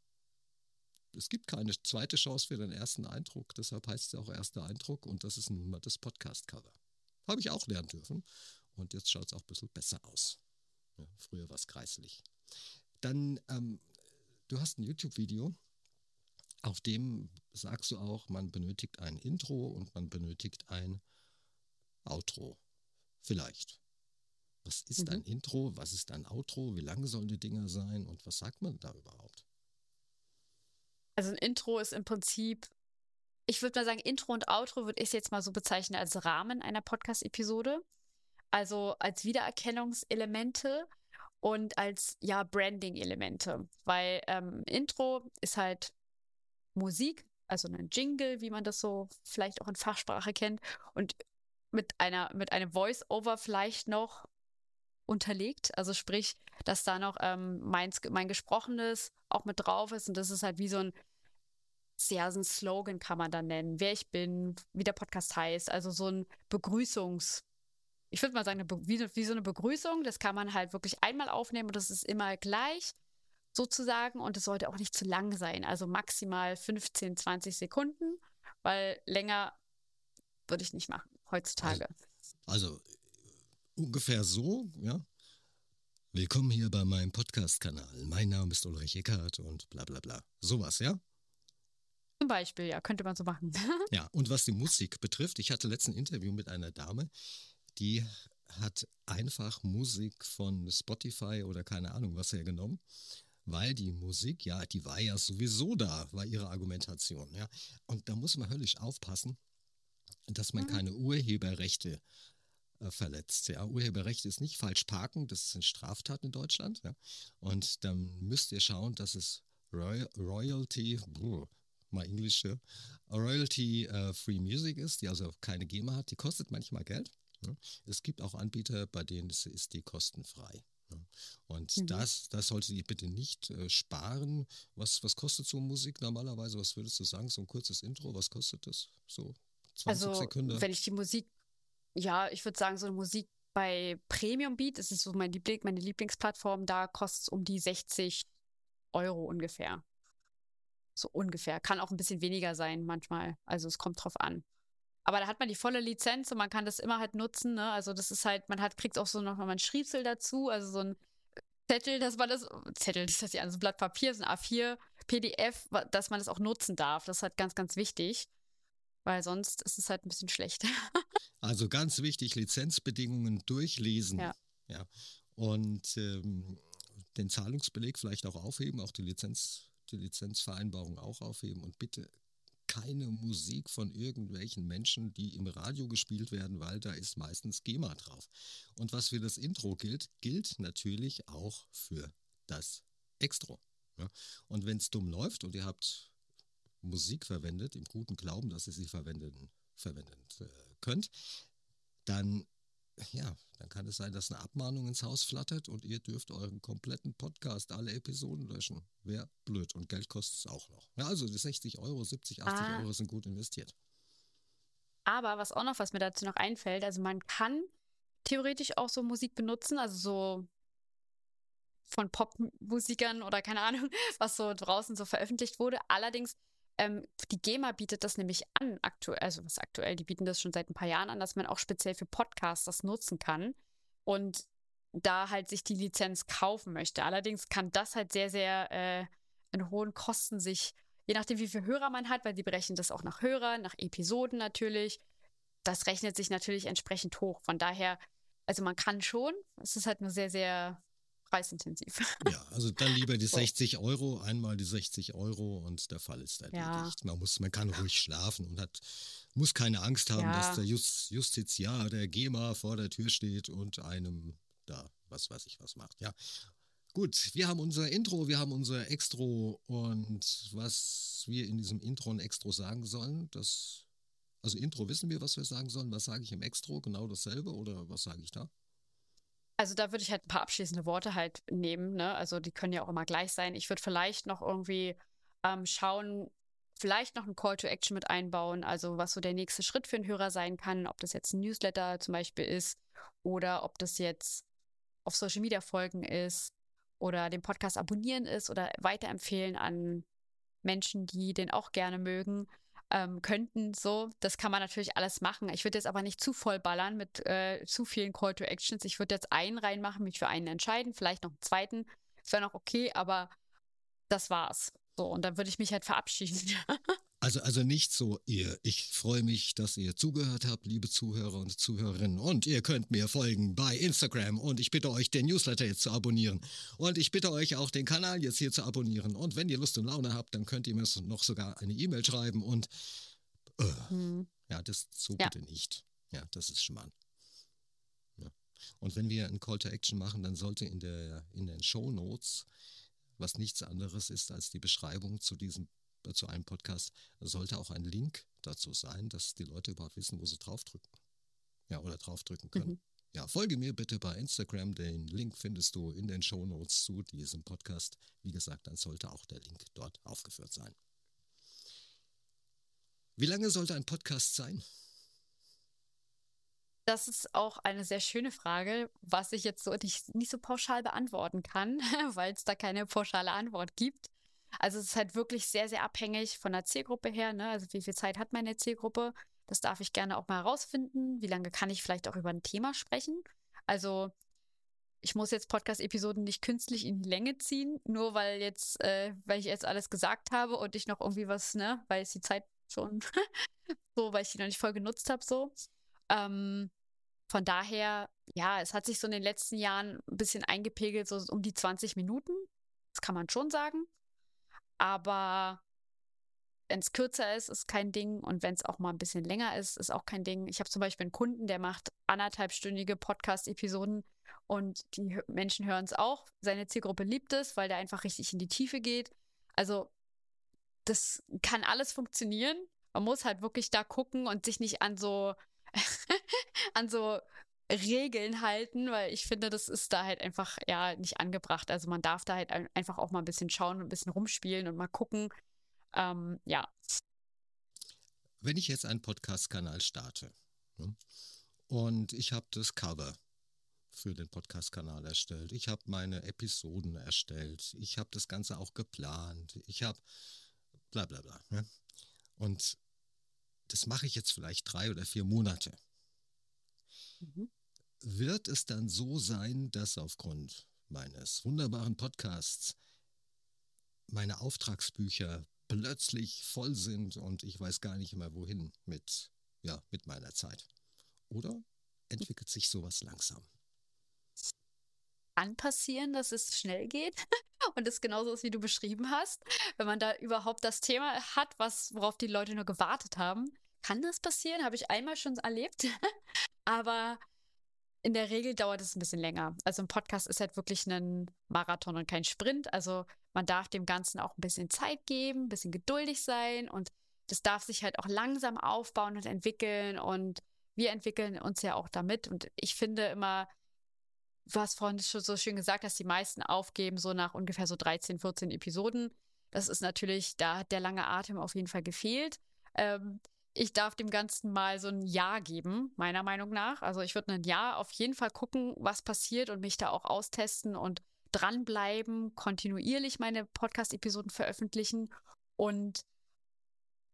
es gibt keine zweite Chance für den ersten Eindruck, deshalb heißt es auch erster Eindruck und das ist nun mal das Podcast-Cover. Habe ich auch lernen dürfen und jetzt schaut es auch ein bisschen besser aus. Ja, früher war es kreislich. Dann, ähm, du hast ein YouTube-Video, auf dem sagst du auch, man benötigt ein Intro und man benötigt ein Outro. Vielleicht. Was ist Mhm. ein Intro? Was ist ein Outro? Wie lange sollen die Dinger sein? Und was sagt man da überhaupt? Also ein Intro ist im Prinzip, ich würde mal sagen, Intro und Outro würde ich jetzt mal so bezeichnen als Rahmen einer Podcast-Episode. Also als Wiedererkennungselemente und als ja Branding-Elemente. Weil ähm, Intro ist halt Musik, also ein Jingle, wie man das so vielleicht auch in Fachsprache kennt, und mit einer, mit einem Voice-Over vielleicht noch unterlegt. Also sprich, dass da noch ähm, mein, mein Gesprochenes auch mit drauf ist. Und das ist halt wie so ein, ja, so ein Slogan kann man dann nennen, wer ich bin, wie der Podcast heißt. Also so ein Begrüßungs- ich würde mal sagen, eine Be- wie, wie so eine Begrüßung, das kann man halt wirklich einmal aufnehmen und das ist immer gleich sozusagen und es sollte auch nicht zu lang sein, also maximal 15, 20 Sekunden, weil länger würde ich nicht machen heutzutage. Also äh, ungefähr so, ja. Willkommen hier bei meinem Podcast-Kanal. Mein Name ist Ulrich Eckhardt und bla bla bla. Sowas, ja? Zum Beispiel, ja, könnte man so machen. Ja, und was die Musik betrifft, ich hatte letzten Interview mit einer Dame, die hat einfach Musik von Spotify oder keine Ahnung was hergenommen, weil die Musik, ja, die war ja sowieso da, war ihre Argumentation, ja. Und da muss man höllisch aufpassen, dass man Mhm. keine Urheberrechte äh, verletzt. Ja, Urheberrecht ist nicht falsch parken, das ist eine Straftat in Deutschland. Ja. Und dann müsst ihr schauen, dass es Roy Royalty, brr, mal englische, Royalty äh, Free Music ist, die also keine GEMA hat. Die kostet manchmal Geld. Ja. Es gibt auch Anbieter, bei denen ist, ist die kostenfrei. Ja. Und Mhm. das, das solltet ihr bitte nicht äh, sparen. Was, was kostet so Musik normalerweise? Was würdest du sagen? So ein kurzes Intro, was kostet das? So 20 Also, Sekunden? wenn ich die Musik, ja, ich würde sagen, so eine Musik bei Premium Beat, das ist so mein Liebling, meine Lieblingsplattform, da kostet es um die 60 Euro ungefähr. So ungefähr. Kann auch ein bisschen weniger sein manchmal. Also es kommt drauf an. Aber da hat man die volle Lizenz und man kann das immer halt nutzen. Ne? Also das ist halt, man hat, kriegt auch so noch mal ein Schriebsel dazu, also so ein Zettel, dass man das, Zettel, das heißt ja, also ein Blatt Papier, so ein A4, PDF, dass man das auch nutzen darf. Das ist halt ganz, ganz wichtig. Weil sonst ist es halt ein bisschen schlecht. Also ganz wichtig, Lizenzbedingungen durchlesen. Ja. ja. Und ähm, den Zahlungsbeleg vielleicht auch aufheben, auch die, Lizenz, die Lizenzvereinbarung auch aufheben und bitte keine Musik von irgendwelchen Menschen, die im Radio gespielt werden, weil da ist meistens GEMA drauf. Und was für das Intro gilt, gilt natürlich auch für das Extro. Ja. Und wenn es dumm läuft und ihr habt Musik verwendet, im guten Glauben, dass ihr sie verwenden, verwenden äh, könnt, dann ja, dann kann es sein, dass eine Abmahnung ins Haus flattert und ihr dürft euren kompletten Podcast, alle Episoden löschen. Wäre blöd und Geld kostet es auch noch. Ja, also die 60 Euro, 70, 80 Ah. Euro sind gut investiert. Aber was auch noch, was mir dazu noch einfällt, also man kann theoretisch auch so Musik benutzen, also so von Popmusikern oder keine Ahnung, was so draußen so veröffentlicht wurde. Allerdings, ähm, die GEMA bietet das nämlich an, aktuell, also was aktuell, die bieten das schon seit ein paar Jahren an, dass man auch speziell für Podcasts das nutzen kann und da halt sich die Lizenz kaufen möchte. Allerdings kann das halt sehr, sehr äh, in hohen Kosten sich, je nachdem wie viele Hörer man hat, weil die berechnen das auch nach Hörern, nach Episoden natürlich. Das rechnet sich natürlich entsprechend hoch. Von daher, also man kann schon, es ist halt nur sehr, sehr preisintensiv. Ja, also dann lieber die So. 60 Euro, einmal die 60 Euro und der Fall ist erledigt. Ja. Man, muss, man kann ruhig schlafen und hat, muss keine Angst haben, Ja. dass der Just, Justiziar der GEMA vor der Tür steht und einem da was weiß ich was macht. Ja. Gut, wir haben unser Intro, wir haben unser Extro und was wir in diesem Intro und Extro sagen sollen, das, also Intro wissen wir, was wir sagen sollen. Was sage ich im Extro? Genau dasselbe oder was sage ich da? Also da würde ich halt ein paar abschließende Worte halt nehmen, ne? Also die können ja auch immer gleich sein. Ich würde vielleicht noch irgendwie ähm, schauen, vielleicht noch einen Call to Action mit einbauen, also was so der nächste Schritt für einen Hörer sein kann, ob das jetzt ein Newsletter zum Beispiel ist oder ob das jetzt auf Social Media folgen ist oder den Podcast abonnieren ist oder weiterempfehlen an Menschen, die den auch gerne mögen, ähm, könnten. So, das kann man natürlich alles machen. Ich würde jetzt aber nicht zu voll ballern mit äh, zu vielen Call to Actions. Ich würde jetzt einen reinmachen, mich für einen entscheiden, vielleicht noch einen zweiten. Das wäre noch okay, aber das war's. So, und dann würde ich mich halt verabschieden. Also, also nicht so, ihr, ich freue mich, dass ihr zugehört habt, liebe Zuhörer und Zuhörerinnen. Und ihr könnt mir folgen bei Instagram. Und ich bitte euch, den Newsletter jetzt zu abonnieren. Und ich bitte euch auch, den Kanal jetzt hier zu abonnieren. Und wenn ihr Lust und Laune habt, dann könnt ihr mir noch sogar eine E-Mail schreiben. Und äh, Hm. ja, das so Ja. bitte nicht. Ja, das ist Schmarrn. Ja. Und wenn wir ein Call to Action machen, dann sollte in, der, in den Show Notes, was nichts anderes ist als die Beschreibung zu diesem äh, zu einem Podcast, sollte auch ein Link dazu sein, dass die Leute überhaupt wissen, wo sie draufdrücken. Ja, oder draufdrücken können. Mhm. Ja, folge mir bitte bei Instagram. Den Link findest du in den Show Notes zu diesem Podcast. Wie gesagt, dann sollte auch der Link dort aufgeführt sein. Wie lange sollte ein Podcast sein? Das ist auch eine sehr schöne Frage, was ich jetzt so nicht, nicht so pauschal beantworten kann, weil es da keine pauschale Antwort gibt. Also es ist halt wirklich sehr, sehr abhängig von der Zielgruppe her. Ne? Also wie viel Zeit hat meine Zielgruppe? Das darf ich gerne auch mal herausfinden. Wie lange kann ich vielleicht auch über ein Thema sprechen? Also ich muss jetzt Podcast-Episoden nicht künstlich in die Länge ziehen, nur weil jetzt, äh, weil ich jetzt alles gesagt habe und ich noch irgendwie was, ne, weil es die Zeit schon so, weil ich die noch nicht voll genutzt habe, so. Ähm, von daher, ja, es hat sich so in den letzten Jahren ein bisschen eingepegelt, so um die 20 Minuten. Das kann man schon sagen. Aber wenn es kürzer ist, ist kein Ding. Und wenn es auch mal ein bisschen länger ist, ist auch kein Ding. Ich habe zum Beispiel einen Kunden, der macht anderthalbstündige Podcast-Episoden und die Menschen hören es auch. Seine Zielgruppe liebt es, weil der einfach richtig in die Tiefe geht. Also, das kann alles funktionieren. Man muss halt wirklich da gucken und sich nicht an so, an so Regeln halten, weil ich finde, das ist da halt einfach ja nicht angebracht. Also man darf da halt ein- einfach auch mal ein bisschen schauen und ein bisschen rumspielen und mal gucken. Ähm, ja, Wenn ich jetzt einen Podcast-Kanal starte ne, und ich habe das Cover für den Podcast-Kanal erstellt, ich habe meine Episoden erstellt, ich habe das Ganze auch geplant, ich habe bla bla bla. Ne? Und das mache ich jetzt vielleicht drei oder vier Monate. Mhm. Wird es dann so sein, dass aufgrund meines wunderbaren Podcasts meine Auftragsbücher plötzlich voll sind und ich weiß gar nicht mehr wohin mit, ja, mit meiner Zeit? Oder entwickelt sich sowas langsam? kann passieren, dass es schnell geht und es genauso ist, wie du beschrieben hast. Wenn man da überhaupt das Thema hat, was, worauf die Leute nur gewartet haben, kann das passieren. Habe ich einmal schon erlebt. Aber in der Regel dauert es ein bisschen länger. Also ein Podcast ist halt wirklich ein Marathon und kein Sprint. Also man darf dem Ganzen auch ein bisschen Zeit geben, ein bisschen geduldig sein und das darf sich halt auch langsam aufbauen und entwickeln und wir entwickeln uns ja auch damit. Und ich finde immer, du hast vorhin schon so schön gesagt, dass die meisten aufgeben, so nach ungefähr so 13, 14 Episoden. Das ist natürlich, da hat der lange Atem auf jeden Fall gefehlt. Ähm, ich darf dem Ganzen mal so ein Jahr geben, meiner Meinung nach. Also ich würde ein Jahr auf jeden Fall gucken, was passiert und mich da auch austesten und dranbleiben, kontinuierlich meine Podcast-Episoden veröffentlichen und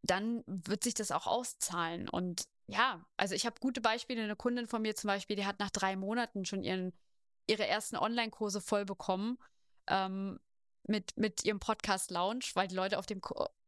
dann wird sich das auch auszahlen. Und ja, also ich habe gute Beispiele. Eine Kundin von mir zum Beispiel, die hat nach drei Monaten schon ihren, ihre ersten Online-Kurse voll bekommen ähm, mit, mit ihrem Podcast Lounge, weil die Leute auf dem,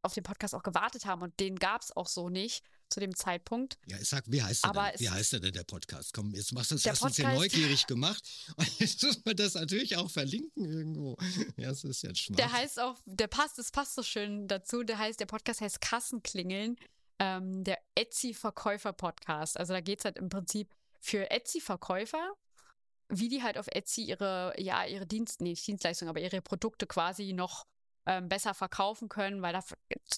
auf dem Podcast auch gewartet haben und den gab es auch so nicht zu dem Zeitpunkt. Ja, ich sag, wie heißt der denn? Wie heißt der denn, der Podcast? Komm, jetzt machst du das, hast uns ja neugierig gemacht. Und jetzt muss man das natürlich auch verlinken irgendwo. Ja, das ist jetzt schwach. Der heißt auch, der passt, das passt so schön dazu. Der heißt, der Podcast heißt Kassenklingeln. Ähm, der Etsy-Verkäufer-Podcast. Also da geht es halt im Prinzip für Etsy-Verkäufer, wie die halt auf Etsy ihre, ja, ihre Dienst, nee, Dienstleistung, aber ihre Produkte quasi noch ähm, besser verkaufen können, weil da,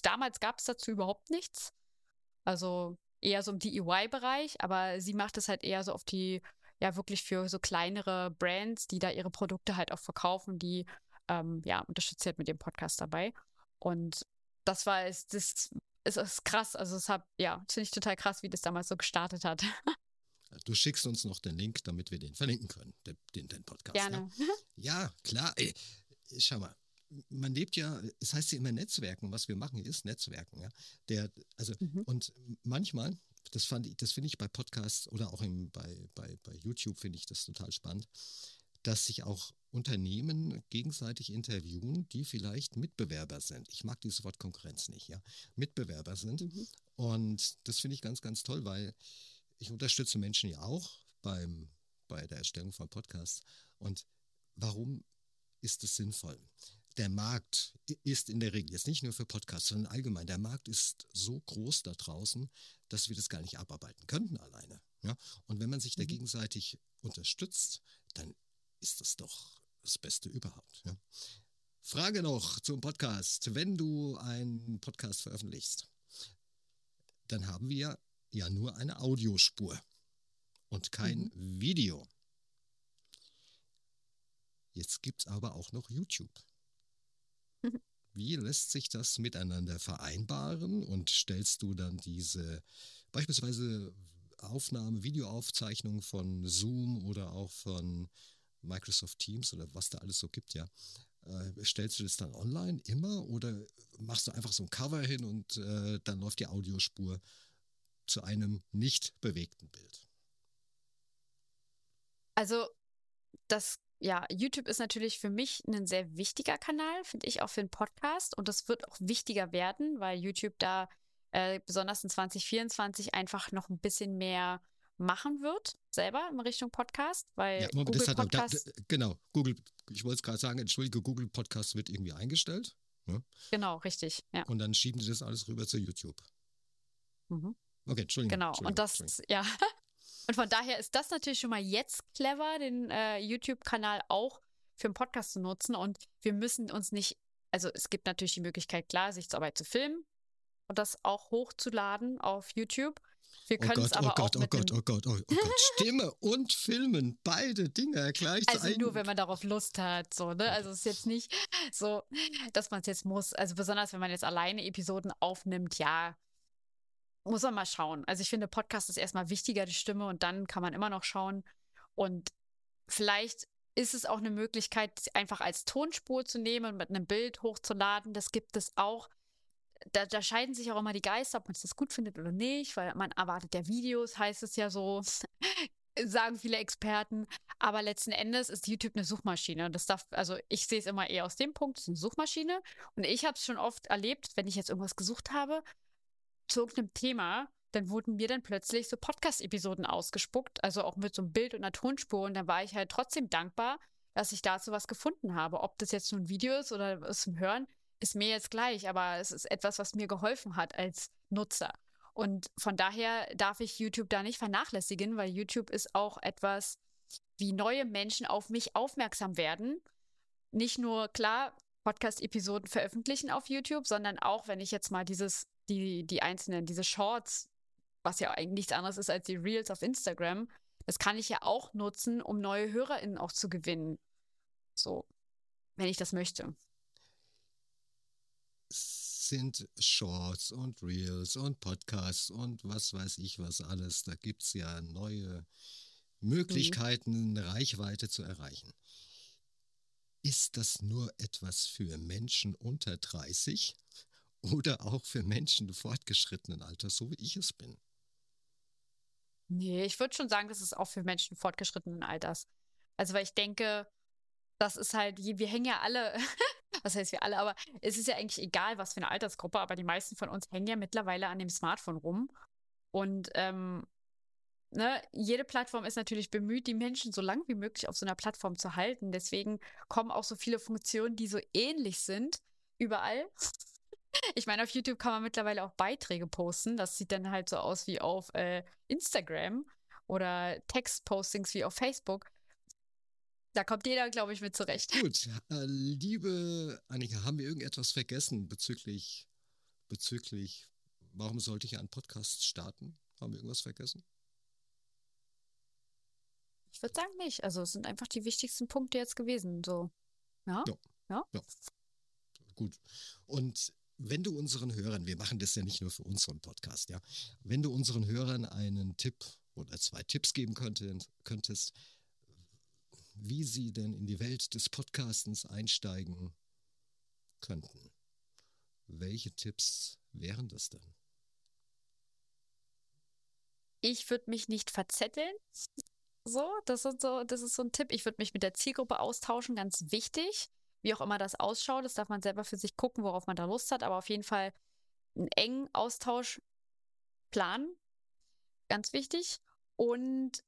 damals gab es dazu überhaupt nichts. Also eher so im DIY-Bereich, aber sie macht es halt eher so auf die, ja, wirklich für so kleinere Brands, die da ihre Produkte halt auch verkaufen, die, ähm, ja, unterstützt halt mit dem Podcast dabei. Und das war es, das ist, ist krass. Also es hat, ja, finde ich total krass, wie das damals so gestartet hat. Du schickst uns noch den Link, damit wir den verlinken können, den, den, Podcast. Gerne. Ja, ja klar. Ey, schau mal, man lebt ja, es heißt ja immer Netzwerken, was wir machen ist Netzwerken, ja. Der, also, mhm. und manchmal, das fand ich, das finde ich bei Podcasts oder auch im, bei, bei, bei YouTube finde ich das total spannend, dass sich auch Unternehmen gegenseitig interviewen, die vielleicht Mitbewerber sind. Ich mag dieses Wort Konkurrenz nicht, ja. Mitbewerber sind. Mhm. Und das finde ich ganz, ganz toll, weil ich unterstütze Menschen ja auch beim, bei der Erstellung von Podcasts. Und warum ist es sinnvoll? der Markt ist in der Regel, jetzt nicht nur für Podcasts, sondern allgemein, der Markt ist so groß da draußen, dass wir das gar nicht abarbeiten könnten alleine. Ja? Und wenn man sich da mhm. gegenseitig unterstützt, dann ist das doch das Beste überhaupt. Ja? Frage noch zum Podcast. Wenn du einen Podcast veröffentlichst, dann haben wir ja nur eine Audiospur und kein mhm. Video. Jetzt gibt es aber auch noch YouTube. Wie lässt sich das miteinander vereinbaren und stellst du dann diese beispielsweise Aufnahme, Videoaufzeichnung von Zoom oder auch von Microsoft Teams oder was da alles so gibt, ja. Äh, stellst du das dann online immer oder machst du einfach so ein Cover hin und äh, dann läuft die Audiospur zu einem nicht bewegten Bild? Also das ja, YouTube ist natürlich für mich ein sehr wichtiger Kanal, finde ich auch für einen Podcast. Und das wird auch wichtiger werden, weil YouTube da äh, besonders in 2024 einfach noch ein bisschen mehr machen wird, selber in Richtung Podcast, weil ja, Google das hat, Podcast da, da, genau, Google, ich wollte es gerade sagen, entschuldige, Google Podcast wird irgendwie eingestellt. Ne? Genau, richtig. Ja. Und dann schieben sie das alles rüber zu YouTube. Mhm. Okay, Entschuldigung. Genau, Entschuldigung, und das, ja, Und von daher ist das natürlich schon mal jetzt clever, den äh, YouTube-Kanal auch für einen Podcast zu nutzen. Und wir müssen uns nicht, also es gibt natürlich die Möglichkeit, klar, sich dabei zu filmen und das auch hochzuladen auf YouTube. Wir können oh Gott, es aber oh Gott, auch oh Gott, oh Gott, oh Gott, oh Gott. Stimme und Filmen, beide Dinge gleichzeitig. Also nur, wenn man darauf Lust hat, so, ne? Also es ist jetzt nicht so, dass man es jetzt muss. Also besonders, wenn man jetzt alleine Episoden aufnimmt, ja, muss man mal schauen. Also ich finde, Podcast ist erstmal wichtiger, die Stimme, und dann kann man immer noch schauen. Und vielleicht ist es auch eine Möglichkeit, einfach als Tonspur zu nehmen und mit einem Bild hochzuladen. Das gibt es auch. Da, da scheiden sich auch immer die Geister, ob man das gut findet oder nicht, weil man erwartet ja Videos, heißt es ja so, sagen viele Experten. Aber letzten Endes ist YouTube eine Suchmaschine. Das darf, also ich sehe es immer eher aus dem Punkt, es ist eine Suchmaschine. Und ich habe es schon oft erlebt, wenn ich jetzt irgendwas gesucht habe, zu irgendeinem Thema, dann wurden mir dann plötzlich so Podcast-Episoden ausgespuckt, also auch mit so einem Bild und einer Tonspur. Und dann war ich halt trotzdem dankbar, dass ich dazu was gefunden habe. Ob das jetzt nun ein Video ist oder was zum Hören, ist mir jetzt gleich, aber es ist etwas, was mir geholfen hat als Nutzer. Und von daher darf ich YouTube da nicht vernachlässigen, weil YouTube ist auch etwas, wie neue Menschen auf mich aufmerksam werden. Nicht nur, klar, Podcast-Episoden veröffentlichen auf YouTube, sondern auch, wenn ich jetzt mal dieses die, die einzelnen, diese Shorts was ja eigentlich nichts anderes ist als die Reels auf Instagram, das kann ich ja auch nutzen, um neue HörerInnen auch zu gewinnen. So, wenn ich das möchte. Sind Shorts und Reels und Podcasts und was weiß ich was alles. Da gibt es ja neue Möglichkeiten, mhm. Reichweite zu erreichen. Ist das nur etwas für Menschen unter 30 oder auch für Menschen fortgeschrittenen Alters, so wie ich es bin? Nee, ich würde schon sagen, das ist auch für Menschen fortgeschrittenen Alters. Also, weil ich denke, das ist halt, wir hängen ja alle, was heißt wir alle, aber es ist ja eigentlich egal, was für eine Altersgruppe, aber die meisten von uns hängen ja mittlerweile an dem Smartphone rum. Und ähm, ne, jede Plattform ist natürlich bemüht, die Menschen so lang wie möglich auf so einer Plattform zu halten. Deswegen kommen auch so viele Funktionen, die so ähnlich sind, überall. Ich meine, auf YouTube kann man mittlerweile auch Beiträge posten. Das sieht dann halt so aus wie auf äh, Instagram oder Textpostings wie auf Facebook. Da kommt jeder, glaube ich, mit zurecht. Gut, äh, liebe Annika, haben wir irgendetwas vergessen bezüglich, bezüglich, warum sollte ich einen Podcast starten? Haben wir irgendwas vergessen? Ich würde sagen nicht. Also es sind einfach die wichtigsten Punkte jetzt gewesen. So. Ja. Ja. ja. ja. Gut. Und wenn du unseren Hörern, wir machen das ja nicht nur für unseren Podcast, ja, wenn du unseren Hörern einen Tipp oder zwei Tipps geben könntest, wie sie denn in die Welt des Podcastens einsteigen könnten, welche Tipps wären das denn? Ich würde mich nicht verzetteln. So, das ist so, das ist so ein Tipp. Ich würde mich mit der Zielgruppe austauschen, ganz wichtig wie auch immer das ausschaut. Das darf man selber für sich gucken, worauf man da Lust hat. Aber auf jeden Fall einen engen Austausch planen. Ganz wichtig. Und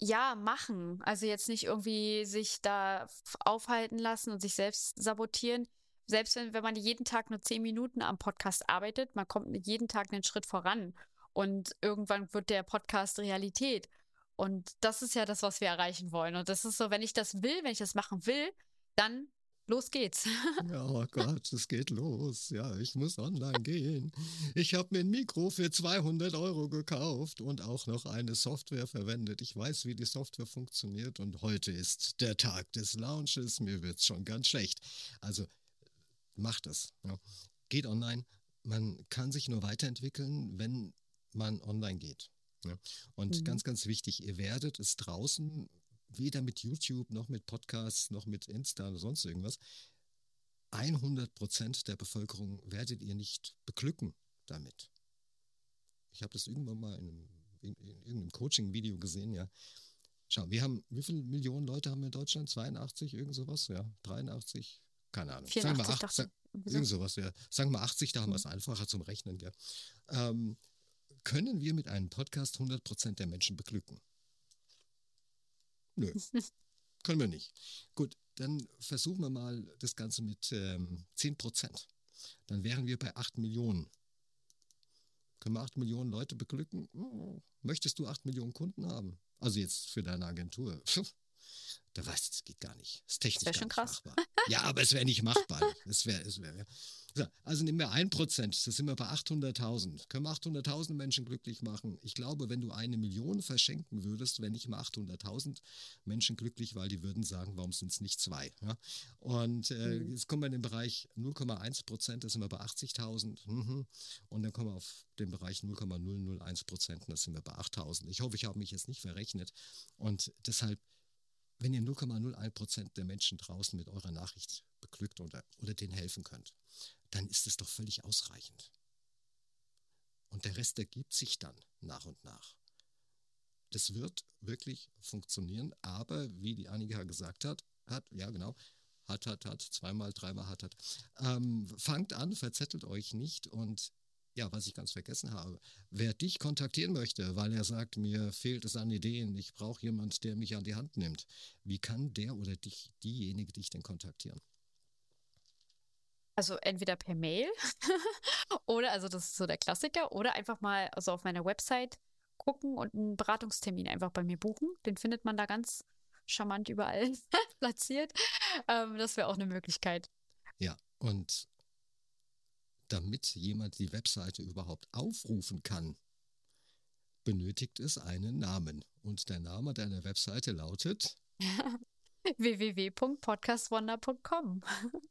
ja, machen. Also jetzt nicht irgendwie sich da aufhalten lassen und sich selbst sabotieren. Selbst wenn, wenn man jeden Tag nur zehn Minuten am Podcast arbeitet, man kommt jeden Tag einen Schritt voran. Und irgendwann wird der Podcast Realität. Und das ist ja das, was wir erreichen wollen. Und das ist so, wenn ich das will, wenn ich das machen will, dann Los geht's. ja, oh Gott, es geht los. Ja, ich muss online gehen. Ich habe mir ein Mikro für 200 Euro gekauft und auch noch eine Software verwendet. Ich weiß, wie die Software funktioniert und heute ist der Tag des Launches. Mir wird's schon ganz schlecht. Also macht es. Ja. Geht online. Man kann sich nur weiterentwickeln, wenn man online geht. Ja. Und mhm. ganz, ganz wichtig, ihr werdet es draußen weder mit YouTube noch mit Podcasts noch mit Insta oder sonst irgendwas. 100 Prozent der Bevölkerung werdet ihr nicht beglücken damit. Ich habe das irgendwann mal in, einem, in, in irgendeinem Coaching-Video gesehen, ja. Schau, wir haben, wie viele Millionen Leute haben wir in Deutschland? 82, irgend sowas, ja. 83, keine Ahnung. 84, sagen wir 8, sag, irgend sowas, ja. Sagen wir 80, da haben wir es mhm. einfacher zum Rechnen, ja. Ähm, können wir mit einem Podcast 100 Prozent der Menschen beglücken? Nö, können wir nicht. Gut, dann versuchen wir mal das Ganze mit ähm, 10 Prozent. Dann wären wir bei 8 Millionen. Können wir 8 Millionen Leute beglücken? Möchtest du 8 Millionen Kunden haben? Also jetzt für deine Agentur. Da weißt du, das geht gar nicht. Das ist technisch das schon krass. machbar. Ja, aber es wäre nicht machbar. Es wäre, es wäre. So, also nehmen wir ein Prozent, das sind wir bei 800.000. Können wir 800.000 Menschen glücklich machen? Ich glaube, wenn du eine Million verschenken würdest, wenn nicht mal 800.000 Menschen glücklich, weil die würden sagen, warum sind es nicht zwei? Ja? Und äh, mhm. jetzt kommen wir in den Bereich 0,1 Prozent, da sind wir bei 80.000. Mhm. Und dann kommen wir auf den Bereich 0,001 Prozent, da sind wir bei 8.000. Ich hoffe, ich habe mich jetzt nicht verrechnet. Und deshalb wenn ihr 0,01 Prozent der Menschen draußen mit eurer Nachricht beglückt oder, oder denen helfen könnt, dann ist es doch völlig ausreichend. Und der Rest ergibt sich dann nach und nach. Das wird wirklich funktionieren, aber wie die Annika gesagt hat, hat, ja genau, hat, hat, hat, zweimal, dreimal hat, hat. Ähm, fangt an, verzettelt euch nicht und ja, was ich ganz vergessen habe, wer dich kontaktieren möchte, weil er sagt, mir fehlt es an Ideen, ich brauche jemand, der mich an die Hand nimmt, wie kann der oder dich, diejenige dich denn kontaktieren? Also entweder per Mail oder, also das ist so der Klassiker, oder einfach mal also auf meiner Website gucken und einen Beratungstermin einfach bei mir buchen. Den findet man da ganz charmant überall platziert. Ähm, das wäre auch eine Möglichkeit. Ja, und damit jemand die Webseite überhaupt aufrufen kann, benötigt es einen Namen. Und der Name deiner Webseite lautet www.podcastwonder.com.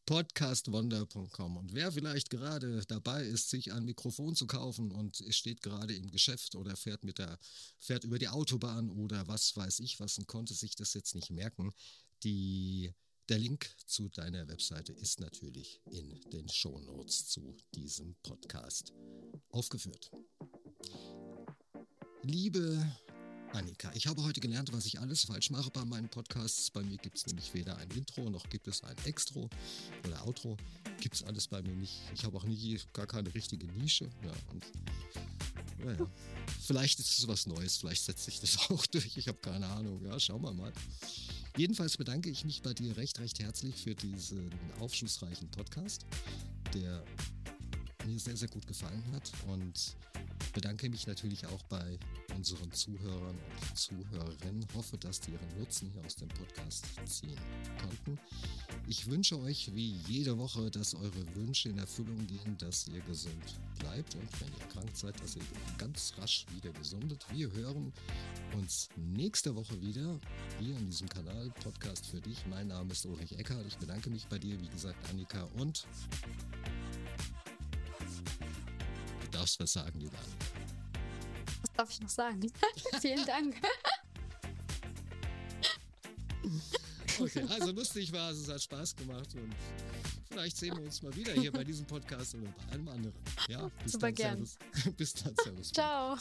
podcastwonder.com. Und wer vielleicht gerade dabei ist, sich ein Mikrofon zu kaufen und steht gerade im Geschäft oder fährt mit der, fährt über die Autobahn oder was weiß ich was und konnte sich das jetzt nicht merken, die, der Link zu deiner Webseite ist natürlich in den Shownotes zu diesem Podcast aufgeführt. Liebe Annika, ich habe heute gelernt, was ich alles falsch mache bei meinen Podcasts. Bei mir gibt es nämlich weder ein Intro noch gibt es ein Extro oder Outro. Gibt es alles bei mir nicht. Ich habe auch nie gar keine richtige Nische. Ja, und naja, vielleicht ist es was Neues, vielleicht setzt sich das auch durch. Ich habe keine Ahnung. Ja, schauen wir mal. Jedenfalls bedanke ich mich bei dir recht, recht herzlich für diesen aufschlussreichen Podcast, der mir sehr, sehr gut gefallen hat. Und bedanke mich natürlich auch bei unseren Zuhörern und Zuhörerinnen. Hoffe, dass die ihren Nutzen hier aus dem Podcast ziehen konnten. Ich wünsche euch wie jede Woche, dass eure Wünsche in Erfüllung gehen, dass ihr gesund bleibt und wenn ihr krank seid, dass ihr ganz rasch wieder gesundet. Wir hören uns nächste Woche wieder hier in diesem Kanal Podcast für dich. Mein Name ist Ulrich Eckhardt. Ich bedanke mich bei dir, wie gesagt, Annika und darfst was sagen, Annika. Was darf ich noch sagen? Vielen Dank. Okay, also lustig war es, es hat Spaß gemacht und vielleicht sehen wir uns mal wieder hier bei diesem Podcast oder bei einem anderen. Ja, bis Super dann, gern. Servus. Bis dann, Servus. Ciao.